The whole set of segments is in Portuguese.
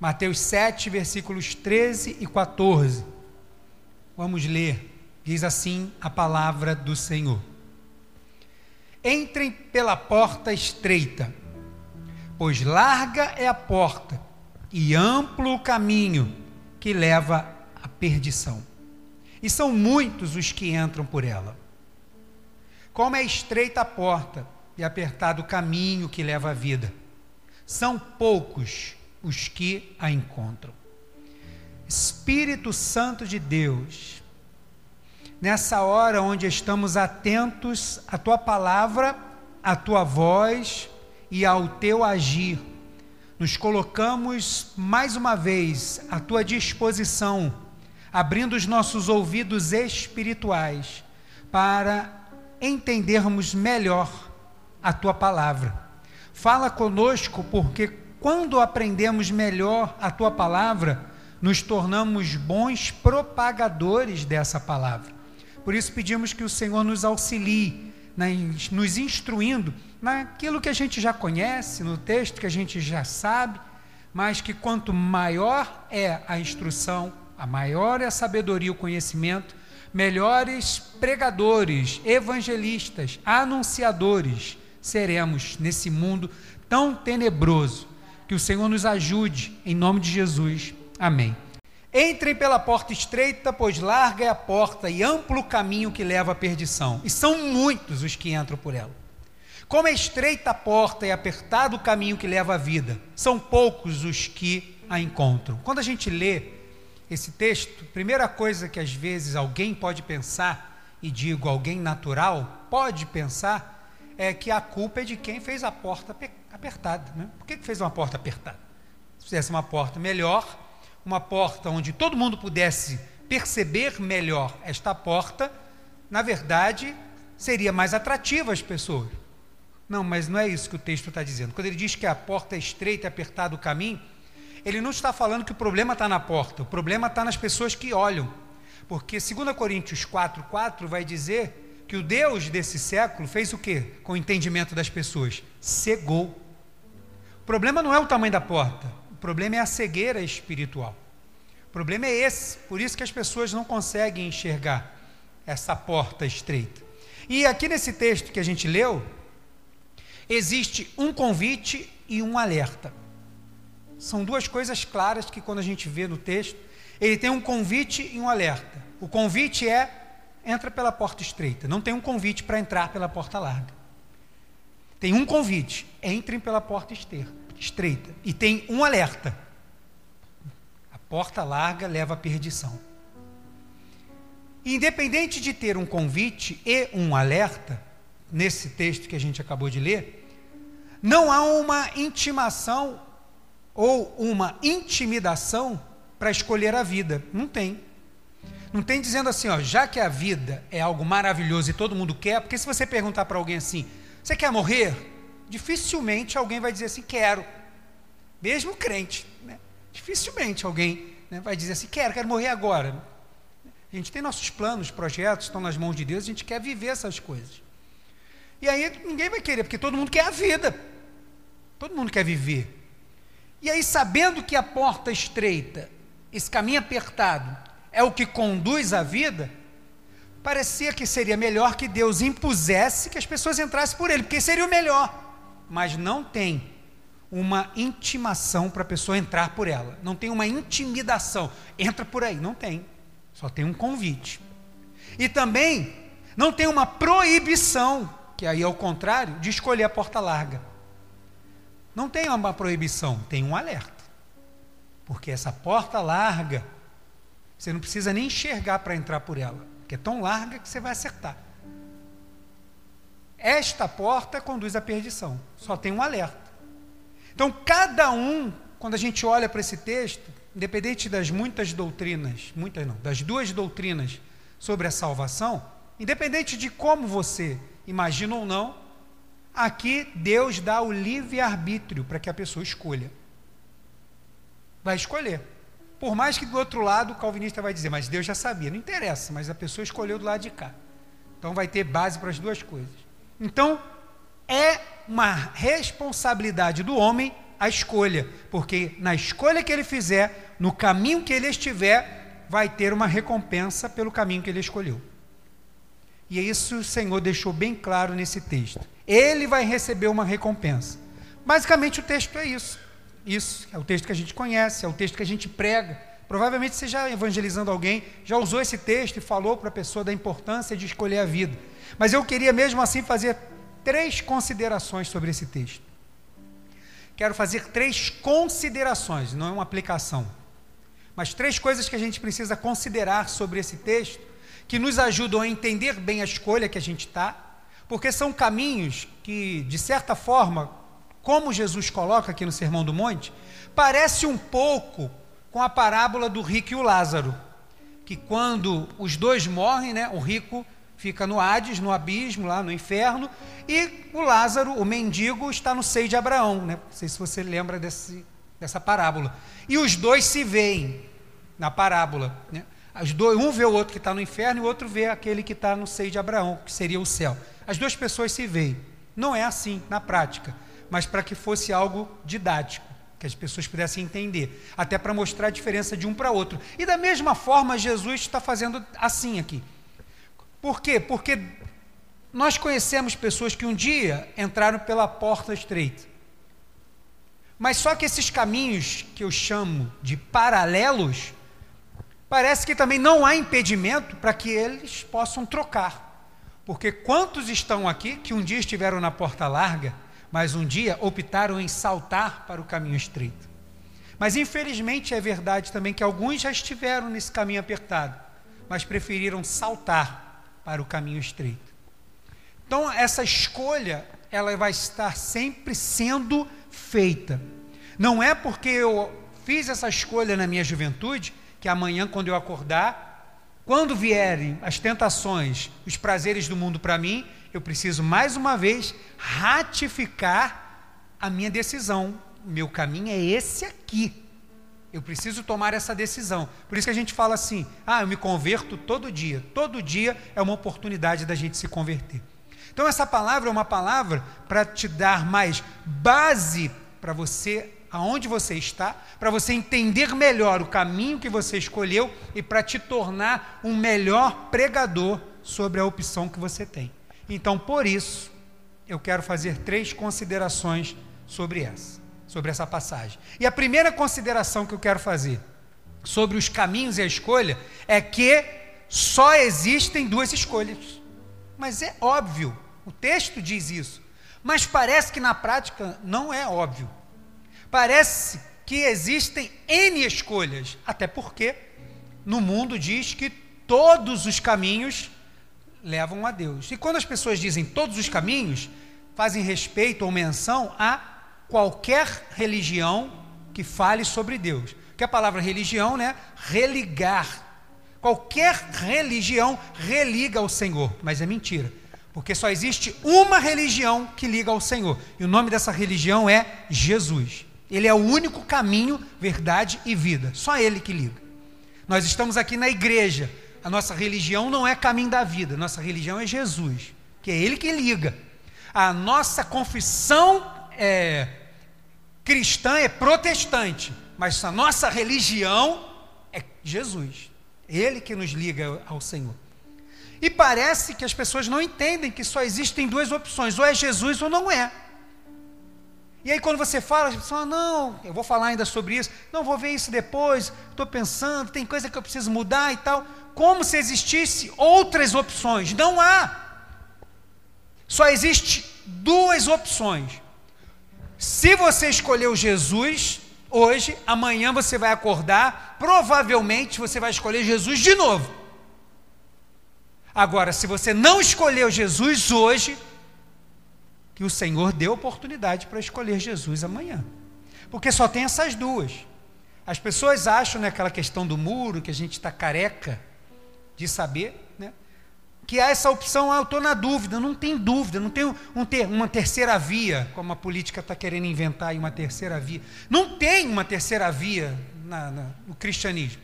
Mateus 7, versículos 13 e 14. Vamos ler. Diz assim a palavra do Senhor. Entrem pela porta estreita, pois larga é a porta e amplo o caminho que leva à perdição. E são muitos os que entram por ela. Como é estreita a porta e apertado o caminho que leva à vida, são poucos os que a encontram. Espírito Santo de Deus, nessa hora onde estamos atentos à tua palavra, à tua voz e ao teu agir, nos colocamos mais uma vez à tua disposição, abrindo os nossos ouvidos espirituais para entendermos melhor a tua palavra. Fala conosco, porque quando aprendemos melhor a tua palavra, nos tornamos bons propagadores dessa palavra. Por isso pedimos que o Senhor nos auxilie, nos instruindo naquilo que a gente já conhece, no texto que a gente já sabe, mas que quanto maior é a instrução, a maior é a sabedoria, o conhecimento, melhores pregadores, evangelistas, anunciadores seremos nesse mundo tão tenebroso. Que o Senhor nos ajude, em nome de Jesus. Amém. Entrem pela porta estreita, pois larga é a porta e amplo o caminho que leva à perdição, e são muitos os que entram por ela. Como é estreita a porta e apertado o caminho que leva à vida, são poucos os que a encontram. Quando a gente lê esse texto, primeira coisa que às vezes alguém pode pensar, e digo alguém natural, pode pensar, é que a culpa é de quem fez a porta apertada. Né? Por que fez uma porta apertada? Se fizesse uma porta melhor, uma porta onde todo mundo pudesse perceber melhor esta porta, na verdade, seria mais atrativa às pessoas. Não, mas não é isso que o texto está dizendo. Quando ele diz que a porta é estreita e apertado o caminho, ele não está falando que o problema está na porta, o problema está nas pessoas que olham. Porque 2 Coríntios 4,4 vai dizer que o Deus desse século fez o que com o entendimento das pessoas? Cegou. O problema não é o tamanho da porta, o problema é a cegueira espiritual. O problema é esse, por isso que as pessoas não conseguem enxergar essa porta estreita. E aqui nesse texto que a gente leu, existe um convite e um alerta. São duas coisas claras que, quando a gente vê no texto, ele tem um convite e um alerta. O convite é: entra pela porta estreita. Não tem um convite para entrar pela porta larga. Tem um convite: entrem pela porta estreita. E tem um alerta: a porta larga leva à perdição. Independente de ter um convite e um alerta, nesse texto que a gente acabou de ler, não há uma intimação ou uma intimidação para escolher a vida. Não tem. Não tem dizendo assim, ó, já que a vida é algo maravilhoso e todo mundo quer, porque se você perguntar para alguém assim, você quer morrer? Dificilmente alguém vai dizer assim, quero. Mesmo crente. Né? Dificilmente alguém né, vai dizer assim, quero, quero morrer agora. A gente tem nossos planos, projetos, estão nas mãos de Deus, a gente quer viver essas coisas. E aí ninguém vai querer, porque todo mundo quer a vida. Todo mundo quer viver. E aí, sabendo que a porta estreita, esse caminho apertado, é o que conduz à vida, parecia que seria melhor que Deus impusesse que as pessoas entrassem por ele, porque seria o melhor. Mas não tem uma intimação para a pessoa entrar por ela, não tem uma intimidação, entra por aí, não tem, só tem um convite. E também não tem uma proibição, que aí é o contrário, de escolher a porta larga. Não tem uma proibição, tem um alerta. Porque essa porta larga, você não precisa nem enxergar para entrar por ela, porque é tão larga que você vai acertar. Esta porta conduz à perdição, só tem um alerta. Então, cada um, quando a gente olha para esse texto, independente das muitas doutrinas, muitas não, das duas doutrinas sobre a salvação, independente de como você imagina ou não, Aqui Deus dá o livre-arbítrio para que a pessoa escolha. Vai escolher. Por mais que do outro lado o calvinista vai dizer, mas Deus já sabia, não interessa, mas a pessoa escolheu do lado de cá. Então vai ter base para as duas coisas. Então, é uma responsabilidade do homem a escolha, porque na escolha que ele fizer, no caminho que ele estiver, vai ter uma recompensa pelo caminho que ele escolheu. E é isso o Senhor deixou bem claro nesse texto. Ele vai receber uma recompensa. Basicamente o texto é isso. Isso é o texto que a gente conhece, é o texto que a gente prega. Provavelmente você já evangelizando alguém, já usou esse texto e falou para a pessoa da importância de escolher a vida. Mas eu queria mesmo assim fazer três considerações sobre esse texto. Quero fazer três considerações, não é uma aplicação, mas três coisas que a gente precisa considerar sobre esse texto, que nos ajudam a entender bem a escolha que a gente está, porque são caminhos que, de certa forma, como Jesus coloca aqui no Sermão do Monte, parece um pouco com a parábola do rico e o Lázaro, que quando os dois morrem, né, o rico fica no Hades, no abismo, lá no inferno, e o Lázaro, o mendigo, está no seio de Abraão. Né? Não sei se você lembra desse, dessa parábola. E os dois se veem na parábola. Né? Dois, um vê o outro que está no inferno e o outro vê aquele que está no seio de Abraão, que seria o céu. As duas pessoas se veem. Não é assim na prática, mas para que fosse algo didático, que as pessoas pudessem entender, até para mostrar a diferença de um para outro. E da mesma forma, Jesus está fazendo assim aqui. Por quê? Porque nós conhecemos pessoas que um dia entraram pela porta estreita. Mas só que esses caminhos que eu chamo de paralelos, parece que também não há impedimento para que eles possam trocar. Porque quantos estão aqui que um dia estiveram na porta larga, mas um dia optaram em saltar para o caminho estreito? Mas infelizmente é verdade também que alguns já estiveram nesse caminho apertado, mas preferiram saltar para o caminho estreito. Então, essa escolha, ela vai estar sempre sendo feita. Não é porque eu fiz essa escolha na minha juventude, que amanhã, quando eu acordar, quando vierem as tentações, os prazeres do mundo para mim, eu preciso mais uma vez ratificar a minha decisão. Meu caminho é esse aqui. Eu preciso tomar essa decisão. Por isso que a gente fala assim: ah, eu me converto todo dia. Todo dia é uma oportunidade da gente se converter. Então, essa palavra é uma palavra para te dar mais base para você, aonde você está, para você entender melhor o caminho que você escolheu e para te tornar um melhor pregador sobre a opção que você tem. Então, por isso, eu quero fazer três considerações sobre essa sobre essa passagem. E a primeira consideração que eu quero fazer sobre os caminhos e a escolha é que só existem duas escolhas. Mas é óbvio, o texto diz isso. Mas parece que na prática não é óbvio. Parece que existem N escolhas, até porque no mundo diz que todos os caminhos levam a Deus. E quando as pessoas dizem todos os caminhos, fazem respeito ou menção a qualquer religião que fale sobre Deus. Que a palavra religião, né? Religar. Qualquer religião religa ao Senhor, mas é mentira. Porque só existe uma religião que liga ao Senhor. E o nome dessa religião é Jesus. Ele é o único caminho, verdade e vida. Só ele que liga. Nós estamos aqui na igreja. A nossa religião não é caminho da vida, nossa religião é Jesus, que é ele que liga. A nossa confissão é, cristã é protestante, mas a nossa religião é Jesus. Ele que nos liga ao Senhor. E parece que as pessoas não entendem que só existem duas opções: ou é Jesus ou não é. E aí, quando você fala, as pessoas não, eu vou falar ainda sobre isso, não vou ver isso depois, estou pensando, tem coisa que eu preciso mudar e tal. Como se existisse outras opções. Não há. Só existe duas opções. Se você escolheu Jesus hoje, amanhã você vai acordar, provavelmente você vai escolher Jesus de novo. Agora, se você não escolheu Jesus hoje, que o Senhor deu oportunidade para escolher Jesus amanhã. Porque só tem essas duas. As pessoas acham naquela né, questão do muro, que a gente está careca de saber, que há essa opção, ah, eu estou na dúvida, não tem dúvida, não tem um ter, uma terceira via, como a política está querendo inventar aí uma terceira via. Não tem uma terceira via na, na, no cristianismo.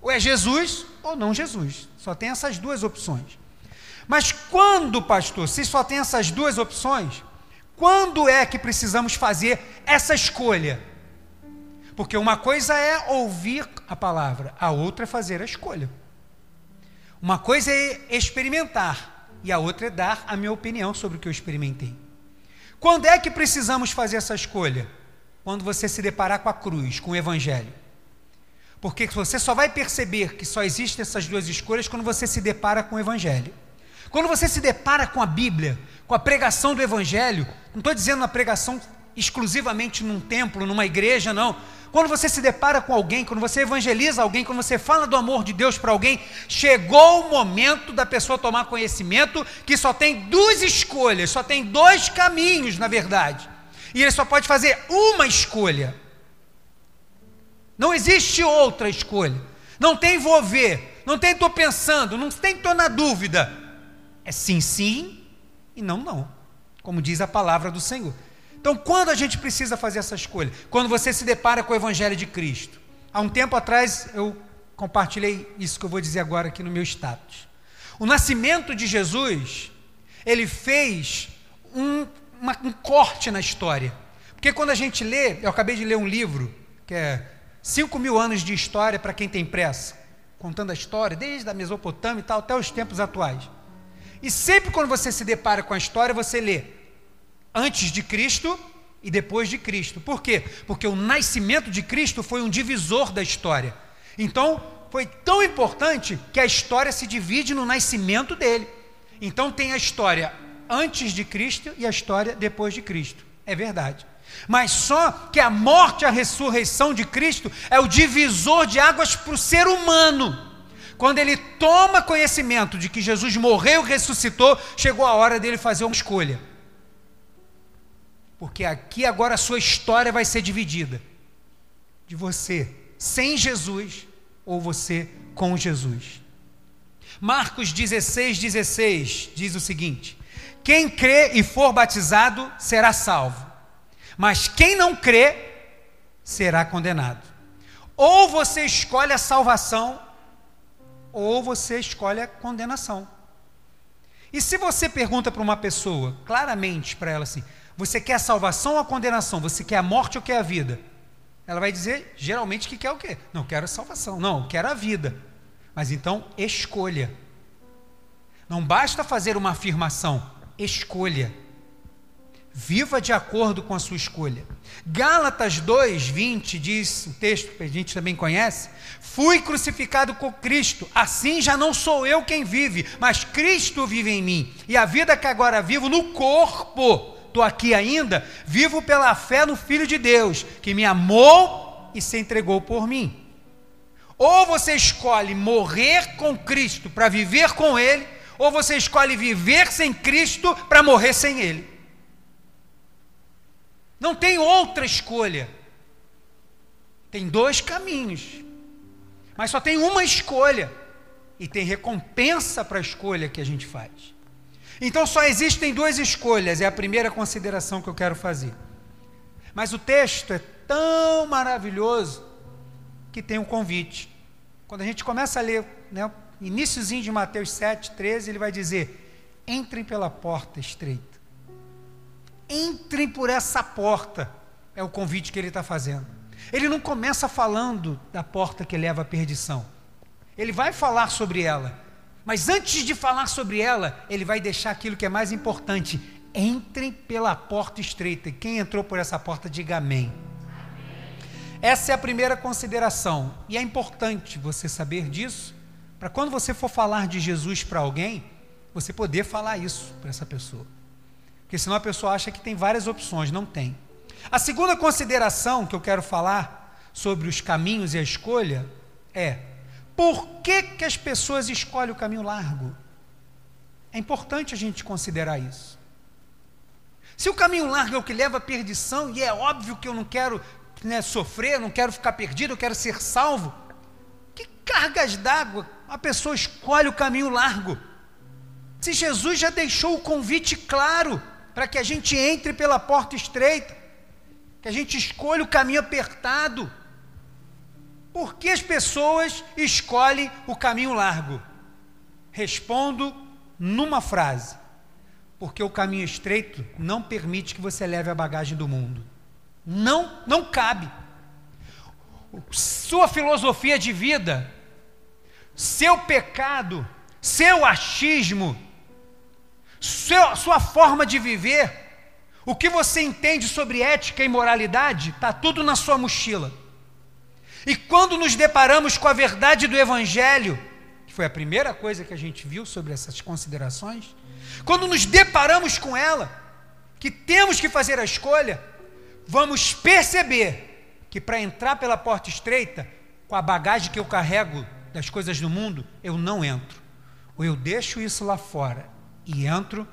Ou é Jesus ou não Jesus. Só tem essas duas opções. Mas quando, pastor, se só tem essas duas opções, Quando é que precisamos fazer essa escolha? Porque uma coisa é ouvir a palavra, a outra é fazer a escolha. Uma coisa é experimentar e a outra é dar a minha opinião sobre o que eu experimentei. Quando é que precisamos fazer essa escolha? Quando você se deparar com a cruz, com o evangelho. Porque você só vai perceber que só existem essas duas escolhas quando você se depara com o evangelho. Quando você se depara com a Bíblia, com a pregação do evangelho, não estou dizendo a pregação exclusivamente num templo, numa igreja, não. Quando você se depara com alguém, quando você evangeliza alguém, quando você fala do amor de Deus para alguém, chegou o momento da pessoa tomar conhecimento que só tem duas escolhas, só tem dois caminhos, na verdade. E ele só pode fazer uma escolha. Não existe outra escolha. Não tem vou ver, não tem estou pensando, não tem estou na dúvida. É sim, sim e não, não. Como diz a palavra do Senhor. Então, quando a gente precisa fazer essa escolha? Quando você se depara com o Evangelho de Cristo. Há um tempo atrás eu compartilhei isso que eu vou dizer agora aqui no meu status. O nascimento de Jesus, ele fez um, uma, um corte na história. Porque quando a gente lê, eu acabei de ler um livro, que é 5 mil anos de história para quem tem pressa, contando a história, desde a Mesopotâmia e tal, até os tempos atuais. E sempre quando você se depara com a história, você lê antes de Cristo e depois de Cristo. Por quê? Porque o nascimento de Cristo foi um divisor da história. Então, foi tão importante que a história se divide no nascimento dele. Então, tem a história antes de Cristo e a história depois de Cristo. É verdade. Mas só que a morte e a ressurreição de Cristo é o divisor de águas para o ser humano. Quando ele toma conhecimento de que Jesus morreu e ressuscitou, chegou a hora dele fazer uma escolha porque aqui agora a sua história vai ser dividida de você sem Jesus ou você com Jesus. Marcos 16, 16 diz o seguinte: Quem crê e for batizado será salvo, mas quem não crê será condenado. Ou você escolhe a salvação, ou você escolhe a condenação. E se você pergunta para uma pessoa, claramente para ela assim: você quer a salvação ou a condenação? Você quer a morte ou quer a vida? Ela vai dizer, geralmente, que quer o quê? Não, quero a salvação. Não, quero a vida. Mas então, escolha. Não basta fazer uma afirmação, escolha. Viva de acordo com a sua escolha. Gálatas 2, 20 diz o texto que a gente também conhece: Fui crucificado com Cristo, assim já não sou eu quem vive, mas Cristo vive em mim. E a vida que agora vivo no corpo, estou aqui ainda, vivo pela fé no Filho de Deus, que me amou e se entregou por mim. Ou você escolhe morrer com Cristo para viver com Ele, ou você escolhe viver sem Cristo para morrer sem Ele. Não tem outra escolha. Tem dois caminhos, mas só tem uma escolha, e tem recompensa para a escolha que a gente faz. Então só existem duas escolhas, é a primeira consideração que eu quero fazer. Mas o texto é tão maravilhoso que tem um convite. Quando a gente começa a ler, né, iníciozinho de Mateus 7, 13, ele vai dizer: entrem pela porta estreita. Entrem por essa porta, é o convite que ele está fazendo. Ele não começa falando da porta que leva à perdição. Ele vai falar sobre ela, mas antes de falar sobre ela, ele vai deixar aquilo que é mais importante. Entrem pela porta estreita. Quem entrou por essa porta, diga amém. Essa é a primeira consideração. E é importante você saber disso, para quando você for falar de Jesus para alguém, você poder falar isso para essa pessoa. Porque senão a pessoa acha que tem várias opções, não tem. A segunda consideração que eu quero falar sobre os caminhos e a escolha é por que, que as pessoas escolhem o caminho largo? É importante a gente considerar isso. Se o caminho largo é o que leva à perdição, e é óbvio que eu não quero né, sofrer, não quero ficar perdido, eu quero ser salvo, que cargas d'água a pessoa escolhe o caminho largo? Se Jesus já deixou o convite claro para que a gente entre pela porta estreita, que a gente escolha o caminho apertado, por que as pessoas escolhem o caminho largo? Respondo numa frase: Porque o caminho estreito não permite que você leve a bagagem do mundo. Não, não cabe. Sua filosofia de vida, seu pecado, seu achismo, seu, sua forma de viver, o que você entende sobre ética e moralidade, está tudo na sua mochila. E quando nos deparamos com a verdade do Evangelho, que foi a primeira coisa que a gente viu sobre essas considerações, quando nos deparamos com ela, que temos que fazer a escolha, vamos perceber que para entrar pela porta estreita, com a bagagem que eu carrego das coisas do mundo, eu não entro. Ou eu deixo isso lá fora e entro,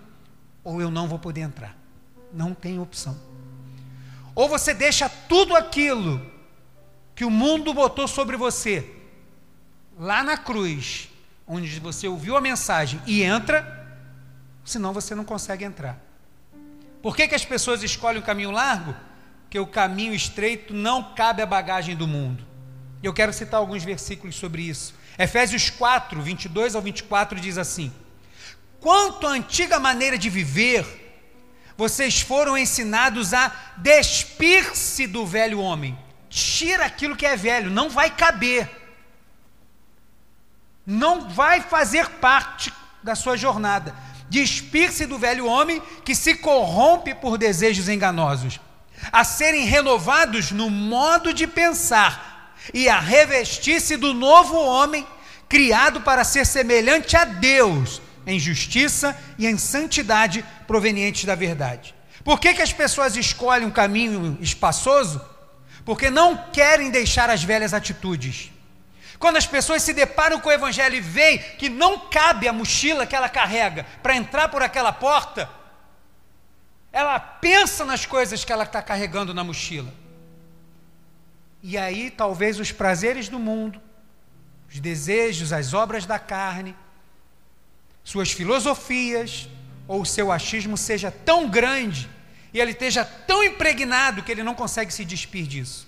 ou eu não vou poder entrar. Não tem opção. Ou você deixa tudo aquilo que o mundo botou sobre você, lá na cruz, onde você ouviu a mensagem e entra, senão você não consegue entrar. Por que, que as pessoas escolhem o caminho largo? Porque o caminho estreito não cabe à bagagem do mundo. Eu quero citar alguns versículos sobre isso. Efésios 4, 22 ao 24 diz assim: Quanto à antiga maneira de viver, vocês foram ensinados a despir-se do velho homem tira aquilo que é velho, não vai caber. Não vai fazer parte da sua jornada. Despir-se do velho homem que se corrompe por desejos enganosos, a serem renovados no modo de pensar e a revestir-se do novo homem, criado para ser semelhante a Deus em justiça e em santidade provenientes da verdade. Por que, que as pessoas escolhem um caminho espaçoso? porque não querem deixar as velhas atitudes. Quando as pessoas se deparam com o Evangelho e veem que não cabe a mochila que ela carrega para entrar por aquela porta, ela pensa nas coisas que ela está carregando na mochila. E aí, talvez os prazeres do mundo, os desejos, as obras da carne, suas filosofias ou o seu achismo seja tão grande e ele esteja tão impregnado que ele não consegue se despir disso.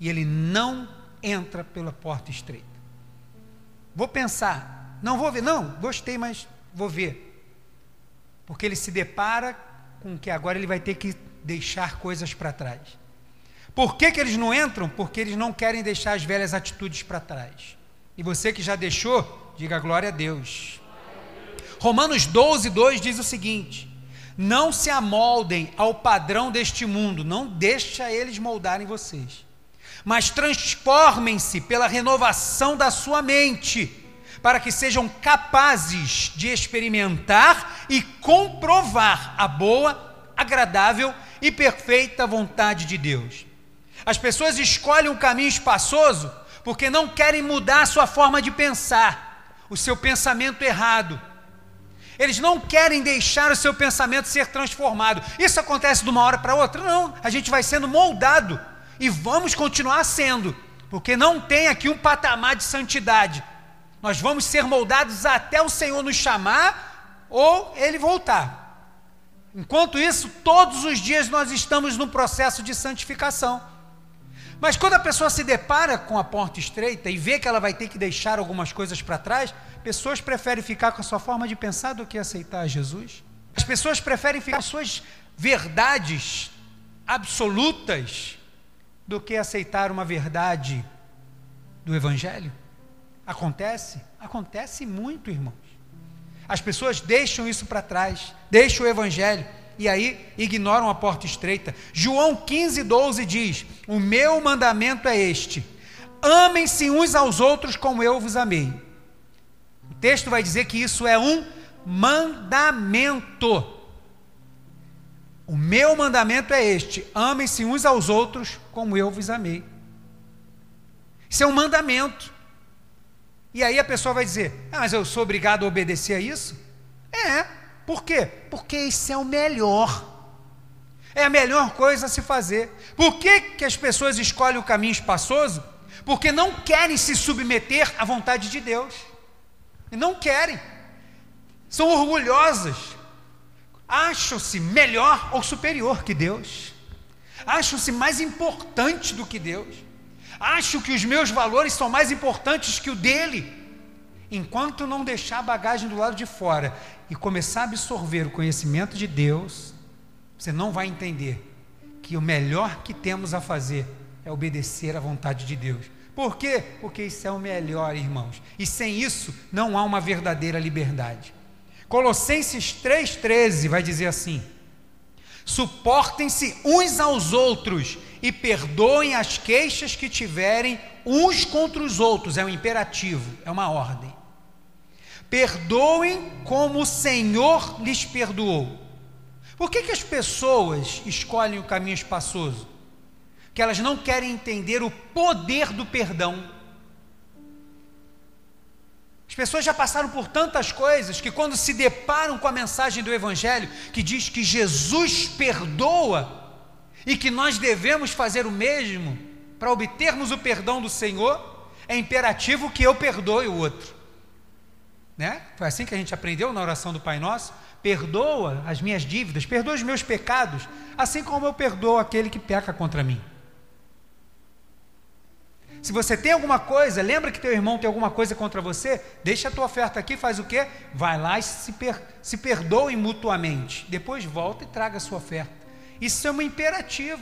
E ele não entra pela porta estreita. Vou pensar, não vou ver, não, gostei, mas vou ver. Porque ele se depara com que agora ele vai ter que deixar coisas para trás. Por que, que eles não entram? Porque eles não querem deixar as velhas atitudes para trás. E você que já deixou, diga glória a Deus. Romanos 12, 2 diz o seguinte: não se amoldem ao padrão deste mundo, não deixa eles moldarem vocês. Mas transformem-se pela renovação da sua mente, para que sejam capazes de experimentar e comprovar a boa, agradável e perfeita vontade de Deus. As pessoas escolhem um caminho espaçoso porque não querem mudar a sua forma de pensar, o seu pensamento errado eles não querem deixar o seu pensamento ser transformado. Isso acontece de uma hora para outra? Não, a gente vai sendo moldado e vamos continuar sendo, porque não tem aqui um patamar de santidade. Nós vamos ser moldados até o Senhor nos chamar ou ele voltar. Enquanto isso, todos os dias nós estamos no processo de santificação. Mas quando a pessoa se depara com a porta estreita e vê que ela vai ter que deixar algumas coisas para trás, pessoas preferem ficar com a sua forma de pensar do que aceitar Jesus. As pessoas preferem ficar com suas verdades absolutas do que aceitar uma verdade do Evangelho. Acontece? Acontece muito, irmãos. As pessoas deixam isso para trás, deixam o Evangelho e aí ignoram a porta estreita. João 15, 12 diz: O meu mandamento é este: amem-se uns aos outros como eu vos amei. O texto vai dizer que isso é um mandamento. O meu mandamento é este: amem-se uns aos outros como eu vos amei. Isso é um mandamento. E aí a pessoa vai dizer: ah, mas eu sou obrigado a obedecer a isso? É. Por quê? Porque isso é o melhor. É a melhor coisa a se fazer. Por que, que as pessoas escolhem o caminho espaçoso? Porque não querem se submeter à vontade de Deus. E não querem. São orgulhosas. Acham-se melhor ou superior que Deus. Acham-se mais importante do que Deus. Acham que os meus valores são mais importantes que o dele. Enquanto não deixar a bagagem do lado de fora e começar a absorver o conhecimento de Deus, você não vai entender que o melhor que temos a fazer é obedecer à vontade de Deus. Por quê? Porque isso é o melhor, irmãos. E sem isso não há uma verdadeira liberdade. Colossenses 3,13 vai dizer assim: Suportem-se uns aos outros e perdoem as queixas que tiverem uns contra os outros. É um imperativo, é uma ordem. Perdoem como o Senhor lhes perdoou. Por que, que as pessoas escolhem o caminho espaçoso? Que elas não querem entender o poder do perdão. As pessoas já passaram por tantas coisas que, quando se deparam com a mensagem do Evangelho, que diz que Jesus perdoa e que nós devemos fazer o mesmo para obtermos o perdão do Senhor, é imperativo que eu perdoe o outro. Né? Foi assim que a gente aprendeu na oração do Pai Nosso perdoa as minhas dívidas, perdoa os meus pecados, assim como eu perdoo aquele que peca contra mim. Se você tem alguma coisa, lembra que teu irmão tem alguma coisa contra você, deixa a tua oferta aqui, faz o quê? Vai lá e se, per, se mutuamente. Depois volta e traga a sua oferta. Isso é um imperativo.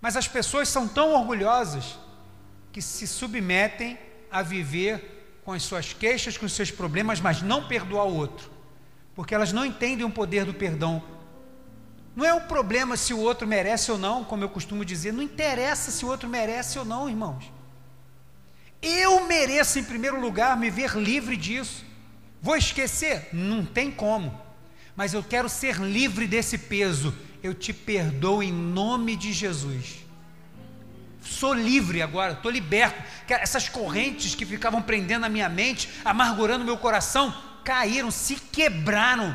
Mas as pessoas são tão orgulhosas que se submetem a viver com as suas queixas, com os seus problemas, mas não perdoar o outro porque elas não entendem o poder do perdão. Não é um problema se o outro merece ou não, como eu costumo dizer, não interessa se o outro merece ou não, irmãos. Eu mereço, em primeiro lugar, me ver livre disso. Vou esquecer? Não tem como. Mas eu quero ser livre desse peso. Eu te perdoo em nome de Jesus. Sou livre agora, estou liberto. Essas correntes que ficavam prendendo a minha mente, amargurando meu coração, caíram, se quebraram.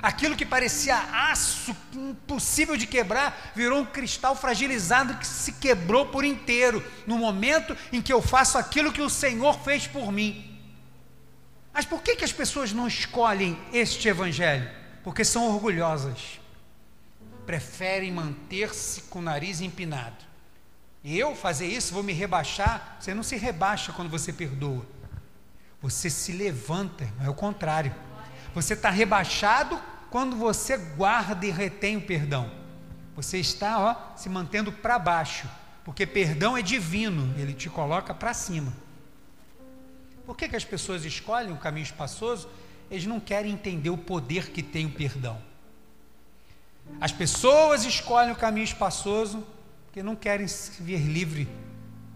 Aquilo que parecia aço, impossível de quebrar, virou um cristal fragilizado que se quebrou por inteiro, no momento em que eu faço aquilo que o Senhor fez por mim. Mas por que, que as pessoas não escolhem este evangelho? Porque são orgulhosas, preferem manter-se com o nariz empinado. Eu fazer isso, vou me rebaixar. Você não se rebaixa quando você perdoa. Você se levanta, é o contrário. Você está rebaixado quando você guarda e retém o perdão. Você está ó, se mantendo para baixo, porque perdão é divino, ele te coloca para cima. Por que, que as pessoas escolhem o caminho espaçoso? Eles não querem entender o poder que tem o perdão. As pessoas escolhem o caminho espaçoso porque não querem se ver livre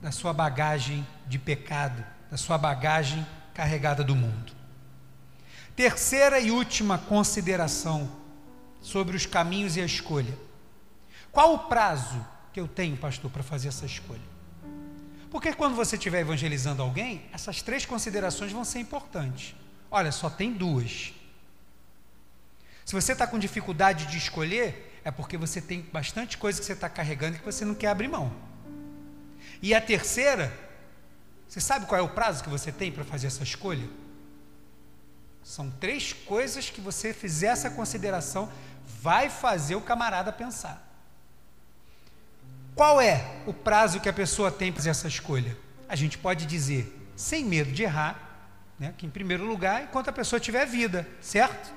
da sua bagagem de pecado, da sua bagagem carregada do mundo. Terceira e última consideração sobre os caminhos e a escolha. Qual o prazo que eu tenho, pastor, para fazer essa escolha? Porque quando você estiver evangelizando alguém, essas três considerações vão ser importantes. Olha, só tem duas. Se você está com dificuldade de escolher, é porque você tem bastante coisa que você está carregando que você não quer abrir mão. E a terceira você sabe qual é o prazo que você tem para fazer essa escolha? São três coisas que você fizer essa consideração, vai fazer o camarada pensar. Qual é o prazo que a pessoa tem para fazer essa escolha? A gente pode dizer, sem medo de errar, né, que em primeiro lugar, enquanto a pessoa tiver vida, certo?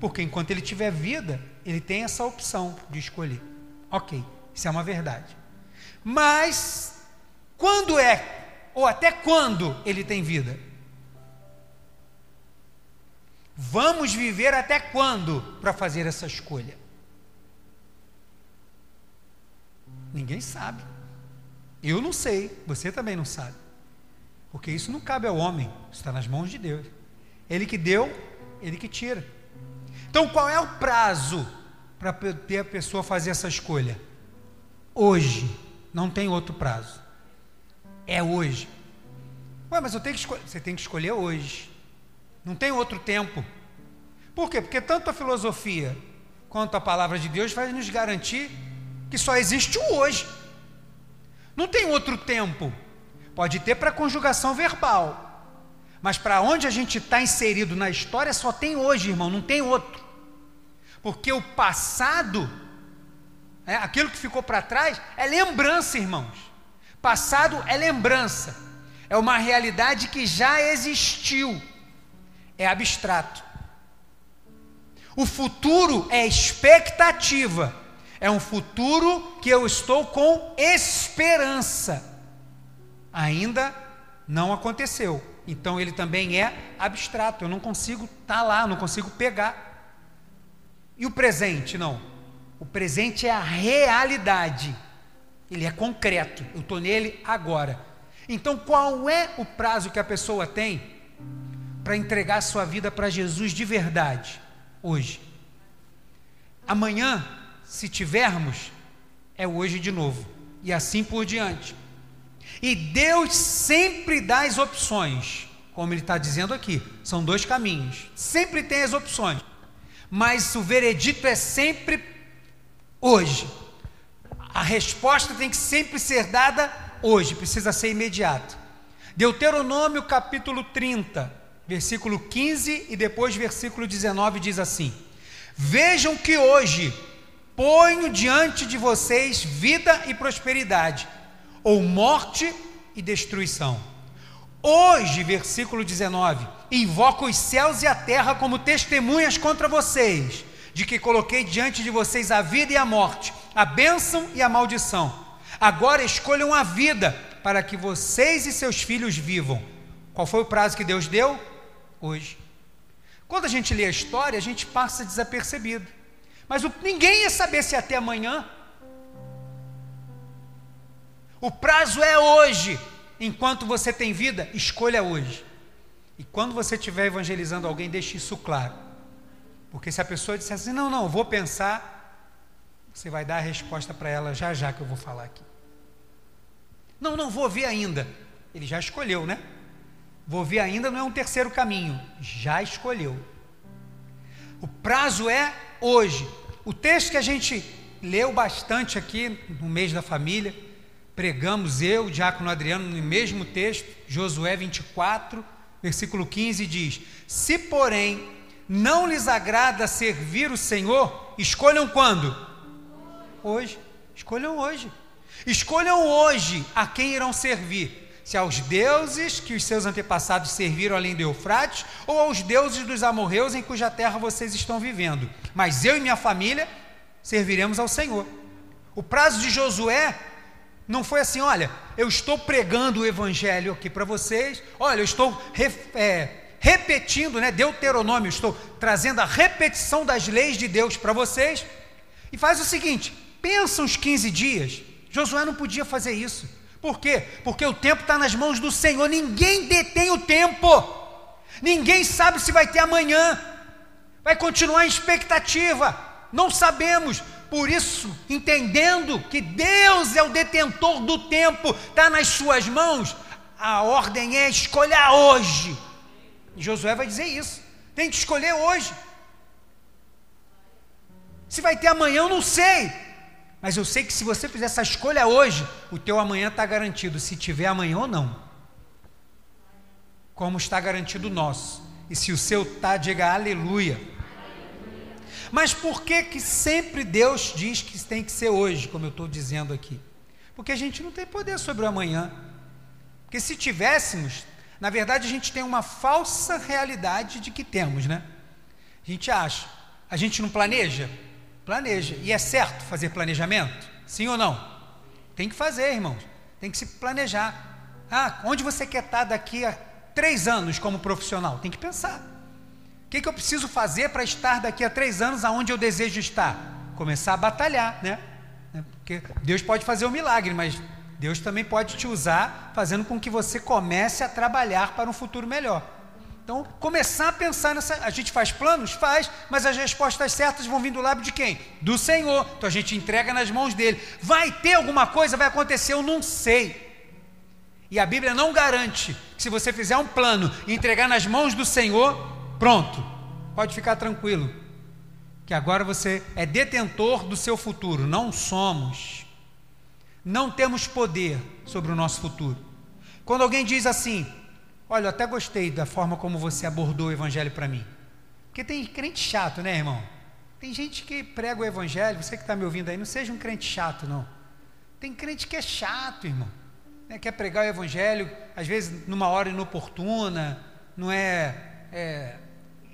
Porque enquanto ele tiver vida, ele tem essa opção de escolher. Ok, isso é uma verdade. Mas, quando é ou até quando ele tem vida? Vamos viver até quando para fazer essa escolha? Ninguém sabe. Eu não sei, você também não sabe. Porque isso não cabe ao homem, está nas mãos de Deus. Ele que deu, ele que tira. Então qual é o prazo para ter a pessoa fazer essa escolha? Hoje, não tem outro prazo é hoje. Ué, mas eu tenho que escolher. Você tem que escolher hoje. Não tem outro tempo. Por quê? Porque tanto a filosofia quanto a palavra de Deus vai nos garantir que só existe o hoje. Não tem outro tempo. Pode ter para conjugação verbal. Mas para onde a gente está inserido na história só tem hoje, irmão, não tem outro. Porque o passado, é, aquilo que ficou para trás, é lembrança, irmãos. Passado é lembrança, é uma realidade que já existiu. é abstrato. O futuro é expectativa. É um futuro que eu estou com esperança. Ainda não aconteceu. Então ele também é abstrato. Eu não consigo estar tá lá, não consigo pegar. E o presente? Não. O presente é a realidade. Ele é concreto. Eu estou nele agora. Então qual é o prazo que a pessoa tem para entregar sua vida para Jesus de verdade? hoje. Amanhã, se tivermos, é hoje de novo. E assim por diante. E Deus sempre dá as opções, como Ele está dizendo aqui. São dois caminhos. Sempre tem as opções. Mas o veredito é sempre hoje. A resposta tem que sempre ser dada hoje, precisa ser imediato. Deuteronômio capítulo 30, versículo 15 e depois versículo 19 diz assim: Vejam que hoje ponho diante de vocês vida e prosperidade, ou morte e destruição. Hoje, versículo 19: Invoco os céus e a terra como testemunhas contra vocês, de que coloquei diante de vocês a vida e a morte, a bênção e a maldição. Agora escolham a vida, para que vocês e seus filhos vivam. Qual foi o prazo que Deus deu? hoje. Quando a gente lê a história, a gente passa desapercebido. Mas o, ninguém ia saber se até amanhã. O prazo é hoje. Enquanto você tem vida, escolha hoje. E quando você estiver evangelizando alguém, deixe isso claro. Porque se a pessoa disser assim, não, não, vou pensar, você vai dar a resposta para ela já já que eu vou falar aqui. Não, não vou ver ainda. Ele já escolheu, né? Vou ver ainda não é um terceiro caminho, já escolheu. O prazo é hoje. O texto que a gente leu bastante aqui no mês da família, pregamos eu, o diácono Adriano, no mesmo texto, Josué 24, versículo 15 diz: Se porém não lhes agrada servir o Senhor, escolham quando? Hoje. Escolham hoje. Escolham hoje a quem irão servir se aos deuses que os seus antepassados serviram além do Eufrates, ou aos deuses dos amorreus em cuja terra vocês estão vivendo. Mas eu e minha família serviremos ao Senhor. O prazo de Josué não foi assim, olha, eu estou pregando o evangelho aqui para vocês, olha, eu estou é, repetindo, né, Deuteronômio, estou trazendo a repetição das leis de Deus para vocês, e faz o seguinte, pensa uns 15 dias, Josué não podia fazer isso, por quê? Porque o tempo está nas mãos do Senhor, ninguém detém o tempo, ninguém sabe se vai ter amanhã, vai continuar em expectativa, não sabemos, por isso, entendendo que Deus é o detentor do tempo, está nas suas mãos, a ordem é escolher hoje. Josué vai dizer isso, tem que escolher hoje. Se vai ter amanhã, eu não sei, mas eu sei que se você fizer essa escolha hoje, o teu amanhã está garantido, se tiver amanhã ou não. Como está garantido o nosso. E se o seu está, diga aleluia. Mas por que que sempre Deus diz que tem que ser hoje, como eu estou dizendo aqui? Porque a gente não tem poder sobre o amanhã. Porque se tivéssemos, na verdade a gente tem uma falsa realidade de que temos, né? A gente acha. A gente não planeja? Planeja. E é certo fazer planejamento? Sim ou não? Tem que fazer, irmãos. Tem que se planejar. Ah, onde você quer estar daqui a três anos como profissional? Tem que pensar. O que, que eu preciso fazer para estar daqui a três anos aonde eu desejo estar? Começar a batalhar, né? É, porque Deus pode fazer o um milagre, mas Deus também pode te usar fazendo com que você comece a trabalhar para um futuro melhor. Então, começar a pensar nessa. A gente faz planos? Faz, mas as respostas certas vão vir do lábio de quem? Do Senhor. Então a gente entrega nas mãos dele. Vai ter alguma coisa? Vai acontecer? Eu não sei. E a Bíblia não garante que se você fizer um plano e entregar nas mãos do Senhor, pronto, pode ficar tranquilo. Que agora você é detentor do seu futuro. Não somos. Não temos poder sobre o nosso futuro. Quando alguém diz assim, Olha, eu até gostei da forma como você abordou o evangelho para mim. Porque tem crente chato, né, irmão? Tem gente que prega o evangelho, você que está me ouvindo aí, não seja um crente chato, não. Tem crente que é chato, irmão. Né? Quer pregar o evangelho, às vezes numa hora inoportuna, não é, é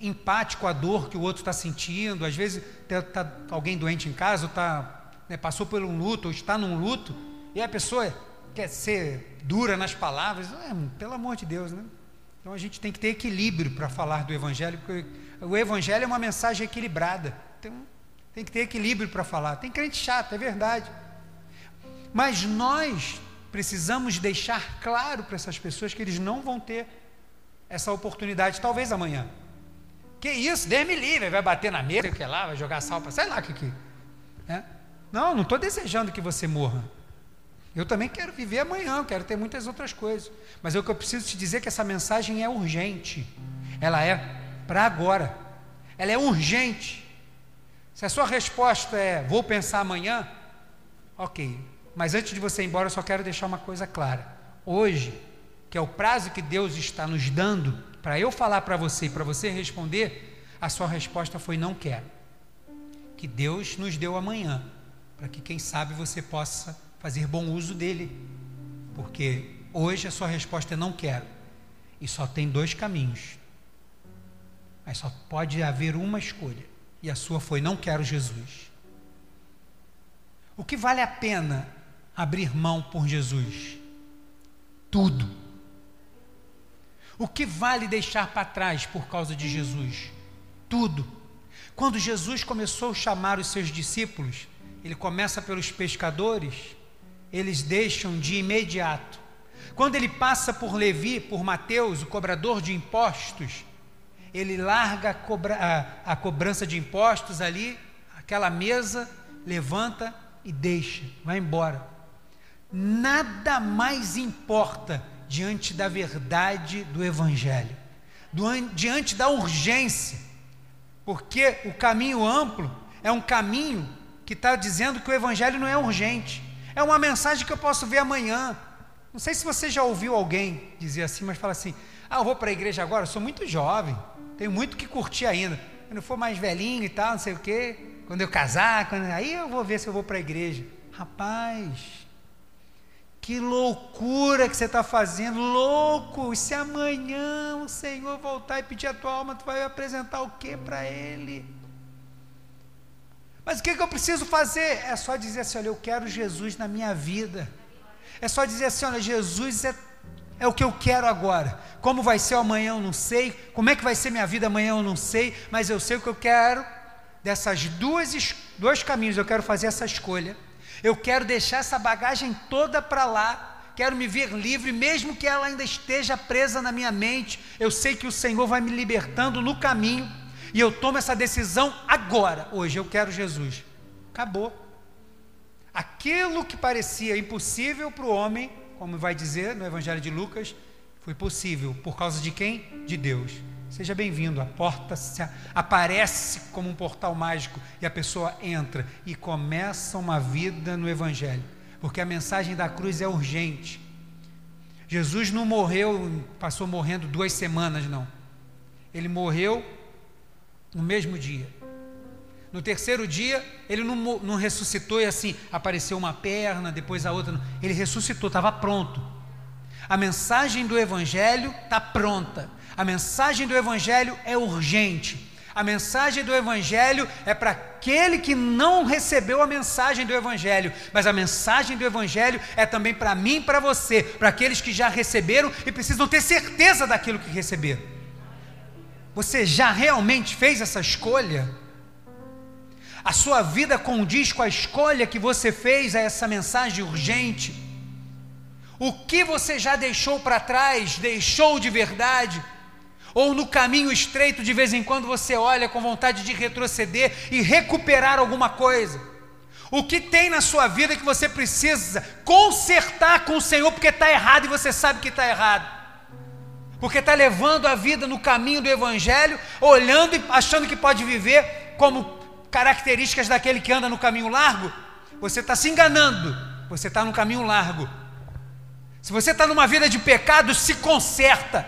empático à dor que o outro está sentindo. Às vezes está alguém doente em casa, tá, né, passou por um luto, ou está num luto, e a pessoa quer ser dura nas palavras. É, pelo amor de Deus, né? Então a gente tem que ter equilíbrio para falar do Evangelho, porque o Evangelho é uma mensagem equilibrada. Então, tem que ter equilíbrio para falar. Tem crente chato, é verdade. Mas nós precisamos deixar claro para essas pessoas que eles não vão ter essa oportunidade, talvez amanhã. Que isso, Deus me livre, vai bater na mesa, que lá, vai jogar sal para sei lá o que que. É? Não, não estou desejando que você morra. Eu também quero viver amanhã, quero ter muitas outras coisas. Mas é o que eu preciso te dizer é que essa mensagem é urgente. Ela é para agora. Ela é urgente. Se a sua resposta é vou pensar amanhã, ok. Mas antes de você ir embora, eu só quero deixar uma coisa clara. Hoje, que é o prazo que Deus está nos dando para eu falar para você e para você responder, a sua resposta foi não quero. Que Deus nos deu amanhã, para que quem sabe você possa fazer bom uso dele. Porque hoje a sua resposta é não quero. E só tem dois caminhos. Mas só pode haver uma escolha. E a sua foi não quero Jesus. O que vale a pena abrir mão por Jesus? Tudo. O que vale deixar para trás por causa de Jesus? Tudo. Quando Jesus começou a chamar os seus discípulos, ele começa pelos pescadores, eles deixam de imediato. Quando ele passa por Levi, por Mateus, o cobrador de impostos, ele larga a, cobra, a, a cobrança de impostos ali, aquela mesa, levanta e deixa, vai embora. Nada mais importa diante da verdade do Evangelho, diante da urgência, porque o caminho amplo é um caminho que está dizendo que o Evangelho não é urgente, é uma mensagem que eu posso ver amanhã. Não sei se você já ouviu alguém dizer assim, mas fala assim: ah, eu vou para a igreja agora, eu sou muito jovem, tenho muito que curtir ainda. Quando eu for mais velhinho e tal, não sei o quê, quando eu casar, quando... aí eu vou ver se eu vou para a igreja. Rapaz, que loucura que você está fazendo, louco! E se amanhã o Senhor voltar e pedir a tua alma, tu vai apresentar o que para Ele? Mas o que, que eu preciso fazer? É só dizer assim: olha, eu quero Jesus na minha vida. É só dizer assim: olha, Jesus é, é o que eu quero agora. Como vai ser amanhã eu não sei. Como é que vai ser minha vida amanhã eu não sei. Mas eu sei o que eu quero. Dessas duas dois caminhos eu quero fazer essa escolha. Eu quero deixar essa bagagem toda para lá. Quero me ver livre, mesmo que ela ainda esteja presa na minha mente. Eu sei que o Senhor vai me libertando no caminho. E eu tomo essa decisão agora. Hoje eu quero Jesus. Acabou. Aquilo que parecia impossível para o homem, como vai dizer no Evangelho de Lucas, foi possível. Por causa de quem? De Deus. Seja bem-vindo. A porta aparece como um portal mágico e a pessoa entra e começa uma vida no Evangelho, porque a mensagem da cruz é urgente. Jesus não morreu, passou morrendo duas semanas, não. Ele morreu no mesmo dia. No terceiro dia, ele não, não ressuscitou e assim, apareceu uma perna, depois a outra. Ele ressuscitou, estava pronto. A mensagem do Evangelho está pronta. A mensagem do Evangelho é urgente. A mensagem do Evangelho é para aquele que não recebeu a mensagem do Evangelho, mas a mensagem do Evangelho é também para mim e para você, para aqueles que já receberam e precisam ter certeza daquilo que receberam. Você já realmente fez essa escolha? A sua vida condiz com a escolha que você fez a essa mensagem urgente? O que você já deixou para trás, deixou de verdade? Ou no caminho estreito, de vez em quando você olha com vontade de retroceder e recuperar alguma coisa. O que tem na sua vida que você precisa consertar com o Senhor, porque está errado e você sabe que está errado. Porque está levando a vida no caminho do Evangelho, olhando e achando que pode viver como características daquele que anda no caminho largo. Você está se enganando, você está no caminho largo. Se você está numa vida de pecado, se conserta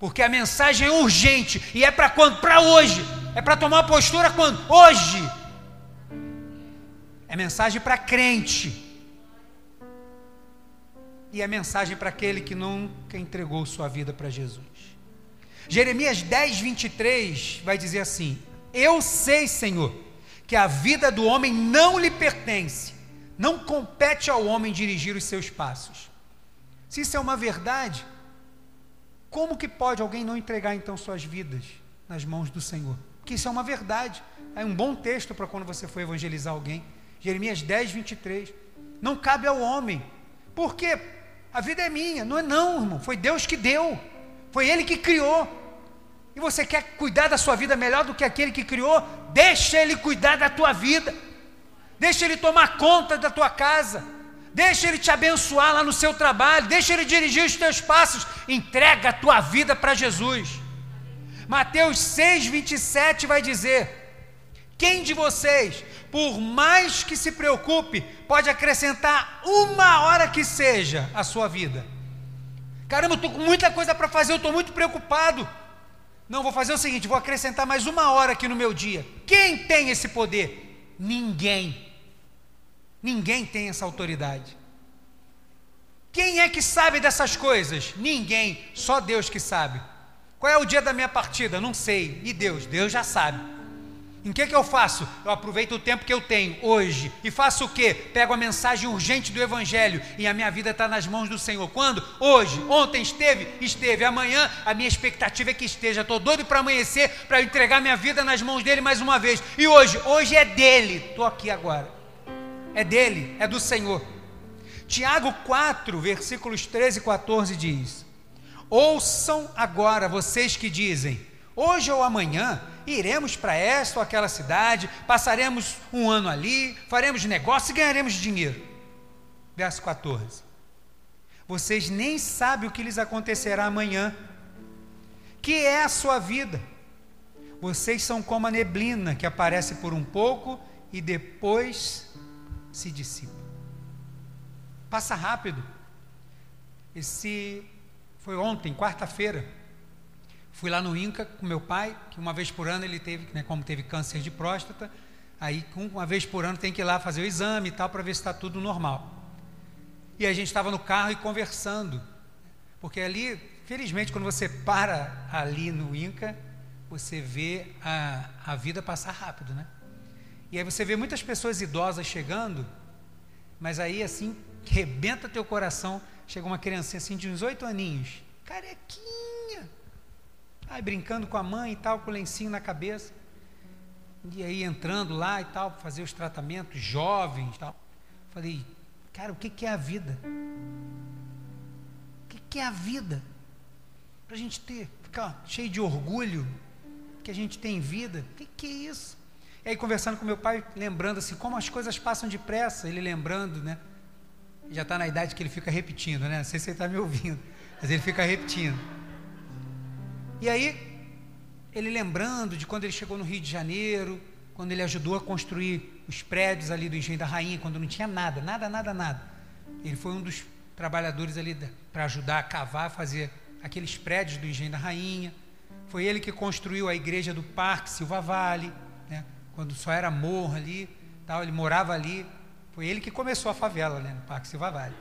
porque a mensagem é urgente e é para quando? Para hoje. É para tomar postura quando? Hoje. É mensagem para crente. E é mensagem para aquele que nunca entregou sua vida para Jesus. Jeremias 10, 23 vai dizer assim: Eu sei, Senhor, que a vida do homem não lhe pertence, não compete ao homem dirigir os seus passos. Se isso é uma verdade, como que pode alguém não entregar então suas vidas nas mãos do Senhor? Porque isso é uma verdade. É um bom texto para quando você for evangelizar alguém. Jeremias 10, 23. Não cabe ao homem. Por quê? A vida é minha. Não é não, irmão. Foi Deus que deu. Foi Ele que criou. E você quer cuidar da sua vida melhor do que aquele que criou? Deixa Ele cuidar da tua vida. Deixa Ele tomar conta da tua casa. Deixa Ele te abençoar lá no seu trabalho. Deixa Ele dirigir os teus passos. Entrega a tua vida para Jesus. Mateus 6, 27 vai dizer: Quem de vocês, por mais que se preocupe, pode acrescentar uma hora que seja a sua vida? Caramba, eu estou com muita coisa para fazer, eu estou muito preocupado. Não, vou fazer o seguinte: vou acrescentar mais uma hora aqui no meu dia. Quem tem esse poder? Ninguém. Ninguém tem essa autoridade. Quem é que sabe dessas coisas? Ninguém, só Deus que sabe. Qual é o dia da minha partida? Não sei. E Deus? Deus já sabe. Em que, que eu faço? Eu aproveito o tempo que eu tenho hoje e faço o que? Pego a mensagem urgente do Evangelho e a minha vida está nas mãos do Senhor. Quando? Hoje. Ontem esteve? Esteve. Amanhã a minha expectativa é que esteja. Estou doido para amanhecer, para entregar minha vida nas mãos dele mais uma vez. E hoje? Hoje é dele. Estou aqui agora é dele, é do Senhor. Tiago 4, versículos 13 e 14 diz: Ouçam agora vocês que dizem: Hoje ou amanhã iremos para esta ou aquela cidade, passaremos um ano ali, faremos negócio e ganharemos dinheiro. Verso 14. Vocês nem sabem o que lhes acontecerá amanhã, que é a sua vida. Vocês são como a neblina que aparece por um pouco e depois se dissipa. Passa rápido. Esse foi ontem, quarta-feira. Fui lá no Inca com meu pai, que uma vez por ano ele teve, né, como teve câncer de próstata, aí uma vez por ano tem que ir lá fazer o exame e tal para ver se está tudo normal. E a gente estava no carro e conversando, porque ali, felizmente, quando você para ali no Inca, você vê a, a vida passar rápido, né? E aí você vê muitas pessoas idosas chegando, mas aí assim, rebenta teu coração, chega uma criancinha assim de uns oito aninhos, carequinha, aí brincando com a mãe e tal, com o lencinho na cabeça, e aí entrando lá e tal, fazer os tratamentos, jovens e tal. Falei, cara, o que, que é a vida? O que, que é a vida? Para a gente ter, ficar cheio de orgulho que a gente tem vida, o que, que é isso? E aí, conversando com meu pai, lembrando assim, como as coisas passam depressa, ele lembrando, né? Já está na idade que ele fica repetindo, né? Não sei se ele está me ouvindo, mas ele fica repetindo. E aí, ele lembrando de quando ele chegou no Rio de Janeiro, quando ele ajudou a construir os prédios ali do Engenho da Rainha, quando não tinha nada, nada, nada, nada. Ele foi um dos trabalhadores ali para ajudar a cavar, fazer aqueles prédios do Engenho da Rainha. Foi ele que construiu a igreja do Parque Silva Vale quando só era morro ali, tal, ele morava ali. Foi ele que começou a favela, né, no Parque Silva Vale.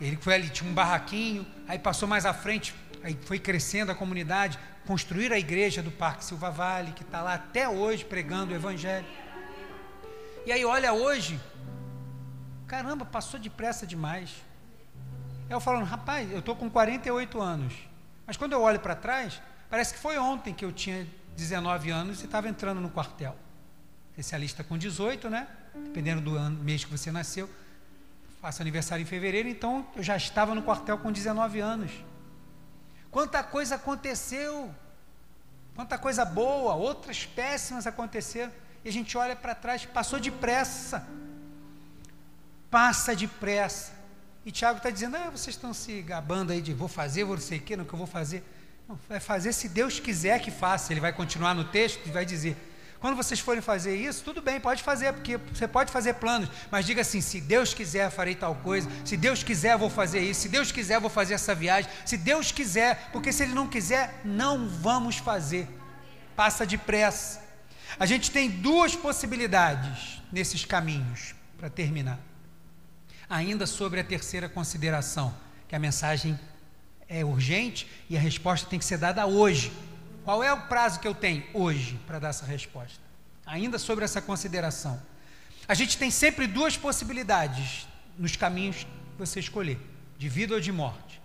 Ele foi ali, tinha um barraquinho, aí passou mais à frente, aí foi crescendo a comunidade, construir a igreja do Parque Silva Vale, que está lá até hoje pregando o Evangelho. E aí, olha hoje, caramba, passou depressa demais. Eu falando, rapaz, eu estou com 48 anos, mas quando eu olho para trás, parece que foi ontem que eu tinha 19 anos e estava entrando no quartel. Especialista com 18, né? Dependendo do ano, mês que você nasceu. Faço aniversário em fevereiro, então eu já estava no quartel com 19 anos. Quanta coisa aconteceu, quanta coisa boa, outras péssimas aconteceram. E a gente olha para trás, passou depressa. Passa depressa. E Tiago está dizendo: ah, vocês estão se gabando aí de vou fazer, vou não sei o que, não que eu vou fazer. Vai fazer se Deus quiser que faça. Ele vai continuar no texto e vai dizer: quando vocês forem fazer isso, tudo bem, pode fazer, porque você pode fazer planos, mas diga assim: se Deus quiser, farei tal coisa, se Deus quiser, vou fazer isso, se Deus quiser, vou fazer essa viagem, se Deus quiser, porque se Ele não quiser, não vamos fazer. Passa depressa. A gente tem duas possibilidades nesses caminhos, para terminar. Ainda sobre a terceira consideração, que a mensagem é urgente e a resposta tem que ser dada hoje. Qual é o prazo que eu tenho hoje para dar essa resposta? Ainda sobre essa consideração. A gente tem sempre duas possibilidades nos caminhos que você escolher, de vida ou de morte.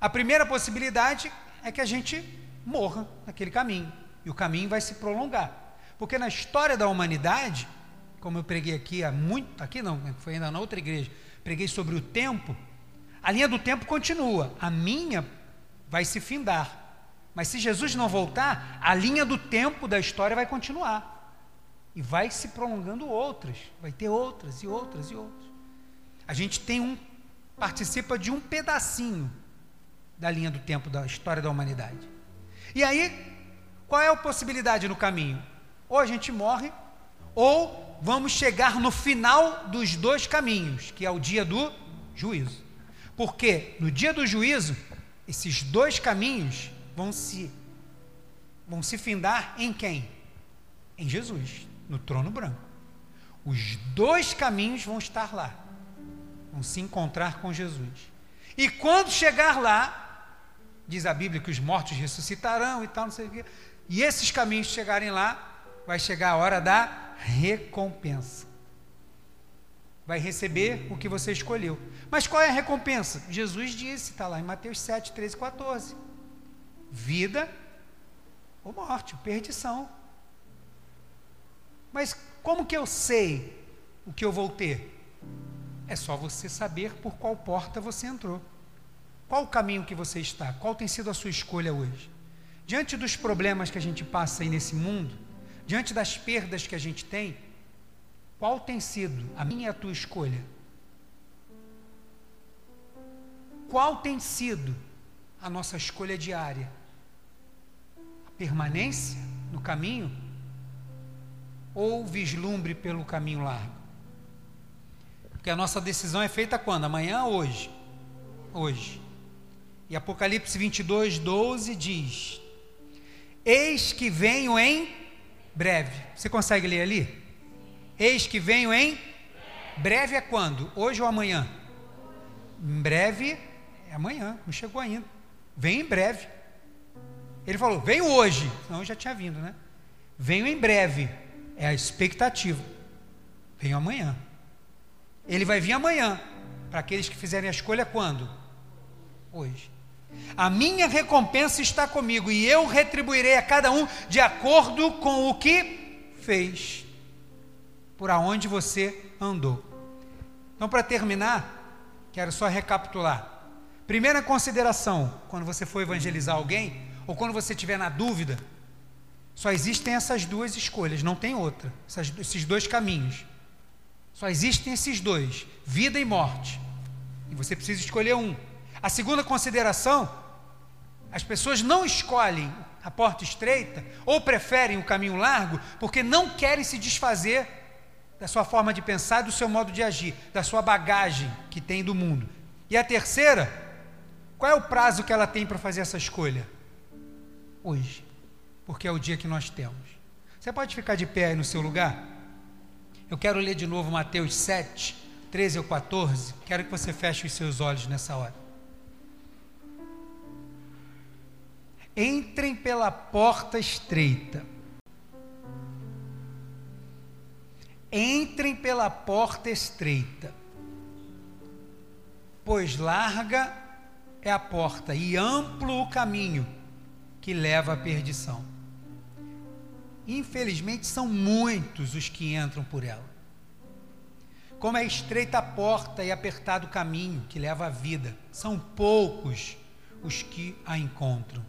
A primeira possibilidade é que a gente morra naquele caminho e o caminho vai se prolongar. Porque na história da humanidade, como eu preguei aqui há muito, aqui não, foi ainda na outra igreja, preguei sobre o tempo, a linha do tempo continua, a minha vai se findar. Mas se Jesus não voltar, a linha do tempo da história vai continuar. E vai se prolongando outras, vai ter outras e outras e outras. A gente tem um participa de um pedacinho da linha do tempo da história da humanidade. E aí, qual é a possibilidade no caminho? Ou a gente morre, ou vamos chegar no final dos dois caminhos, que é o dia do juízo. Porque no dia do juízo, esses dois caminhos vão se vão se findar em quem? Em Jesus, no trono branco. Os dois caminhos vão estar lá. Vão se encontrar com Jesus. E quando chegar lá, diz a Bíblia que os mortos ressuscitarão e tal, não sei o quê. E esses caminhos chegarem lá, vai chegar a hora da recompensa. Vai receber o que você escolheu. Mas qual é a recompensa? Jesus disse, está lá em Mateus 7, 13 e 14 vida ou morte, perdição. Mas como que eu sei o que eu vou ter? É só você saber por qual porta você entrou. Qual o caminho que você está? Qual tem sido a sua escolha hoje? Diante dos problemas que a gente passa aí nesse mundo, diante das perdas que a gente tem, qual tem sido a minha e a tua escolha? Qual tem sido a nossa escolha diária? permanência no caminho ou vislumbre pelo caminho largo? Porque a nossa decisão é feita quando? Amanhã ou hoje? Hoje. E Apocalipse 22, 12 diz: Eis que venho em breve. Você consegue ler ali? Eis que venho em breve é quando? Hoje ou amanhã? Em breve é amanhã, não chegou ainda. Vem em breve. Ele falou: venho hoje. Não, já tinha vindo, né? Venho em breve. É a expectativa. Venho amanhã. Ele vai vir amanhã. Para aqueles que fizerem a escolha quando? Hoje. A minha recompensa está comigo e eu retribuirei a cada um de acordo com o que fez, por aonde você andou. Então, para terminar, quero só recapitular. Primeira consideração, quando você for evangelizar alguém, ou quando você estiver na dúvida, só existem essas duas escolhas, não tem outra, essas, esses dois caminhos. Só existem esses dois, vida e morte. E você precisa escolher um. A segunda consideração, as pessoas não escolhem a porta estreita ou preferem o caminho largo porque não querem se desfazer da sua forma de pensar, do seu modo de agir, da sua bagagem que tem do mundo. E a terceira, qual é o prazo que ela tem para fazer essa escolha? hoje, porque é o dia que nós temos. Você pode ficar de pé aí no seu lugar? Eu quero ler de novo Mateus 7, 13 ou 14. Quero que você feche os seus olhos nessa hora. Entrem pela porta estreita. Entrem pela porta estreita, pois larga é a porta e amplo o caminho que leva à perdição. Infelizmente, são muitos os que entram por ela. Como é estreita a porta e apertado o caminho que leva à vida, são poucos os que a encontram.